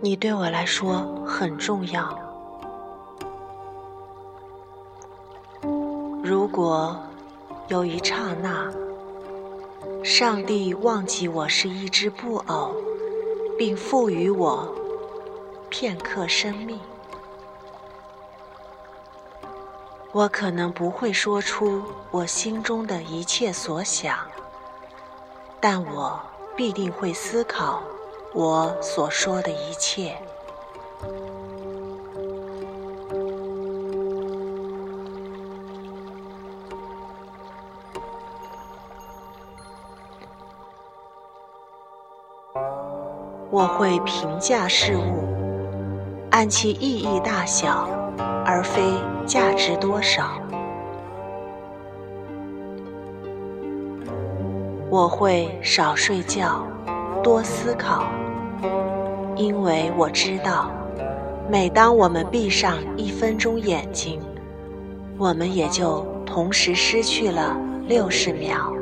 你对我来说很重要。如果有一刹那，上帝忘记我是一只布偶，并赋予我片刻生命，我可能不会说出我心中的一切所想，但我必定会思考我所说的一切。我会评价事物，按其意义大小，而非价值多少。我会少睡觉，多思考，因为我知道，每当我们闭上一分钟眼睛，我们也就同时失去了六十秒。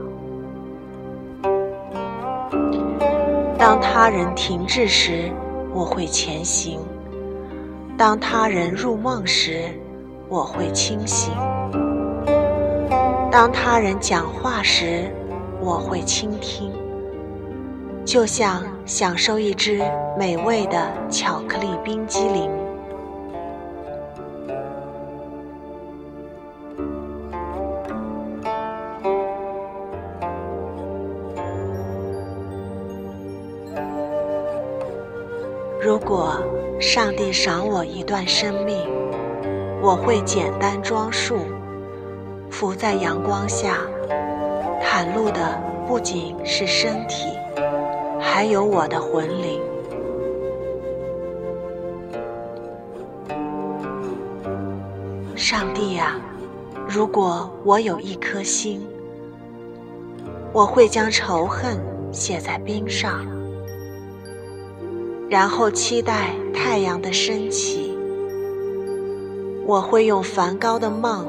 当他人停滞时，我会前行；当他人入梦时，我会清醒；当他人讲话时，我会倾听。就像享受一只美味的巧克力冰激凌。如果上帝赏我一段生命，我会简单装束，伏在阳光下，袒露的不仅是身体，还有我的魂灵。上帝啊，如果我有一颗心，我会将仇恨写在冰上。然后期待太阳的升起。我会用梵高的梦，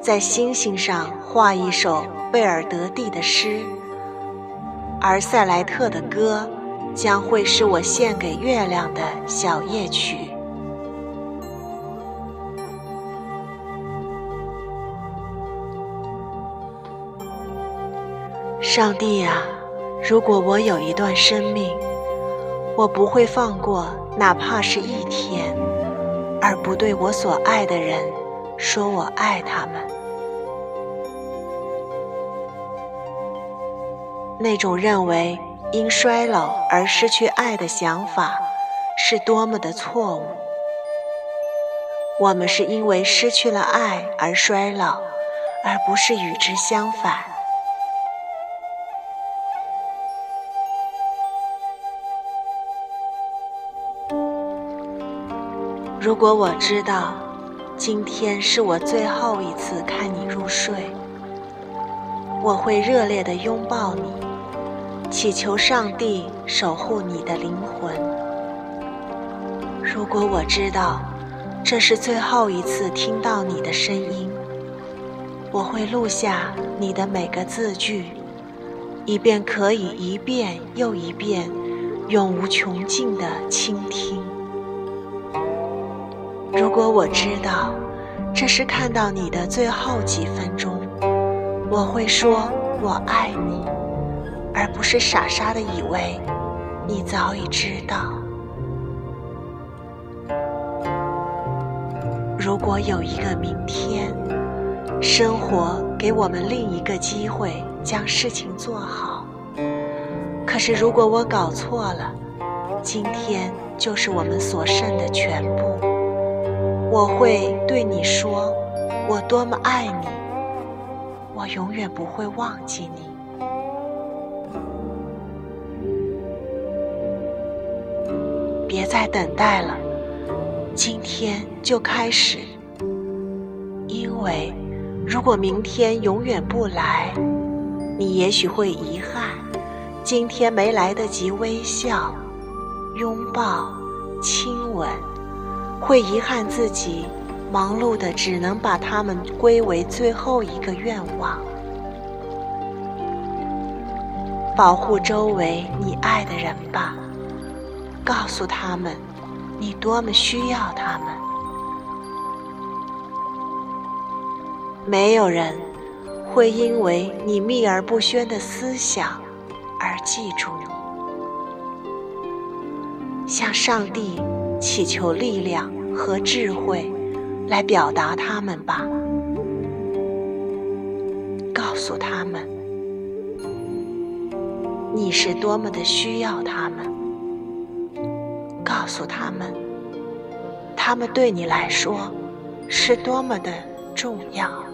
在星星上画一首贝尔德蒂的诗，而塞莱特的歌，将会是我献给月亮的小夜曲。上帝啊，如果我有一段生命。我不会放过，哪怕是一天，而不对我所爱的人说我爱他们。那种认为因衰老而失去爱的想法，是多么的错误！我们是因为失去了爱而衰老，而不是与之相反。如果我知道今天是我最后一次看你入睡，我会热烈地拥抱你，祈求上帝守护你的灵魂。如果我知道这是最后一次听到你的声音，我会录下你的每个字句，以便可以一遍又一遍、永无穷尽地倾听。如果我知道这是看到你的最后几分钟，我会说我爱你，而不是傻傻的以为你早已知道。如果有一个明天，生活给我们另一个机会将事情做好，可是如果我搞错了，今天就是我们所剩的全部。我会对你说，我多么爱你，我永远不会忘记你。别再等待了，今天就开始。因为如果明天永远不来，你也许会遗憾，今天没来得及微笑、拥抱、亲吻。会遗憾自己忙碌的，只能把他们归为最后一个愿望。保护周围你爱的人吧，告诉他们你多么需要他们。没有人会因为你秘而不宣的思想而记住你。向上帝祈求力量和智慧，来表达他们吧。告诉他们，你是多么的需要他们。告诉他们，他们对你来说是多么的重要。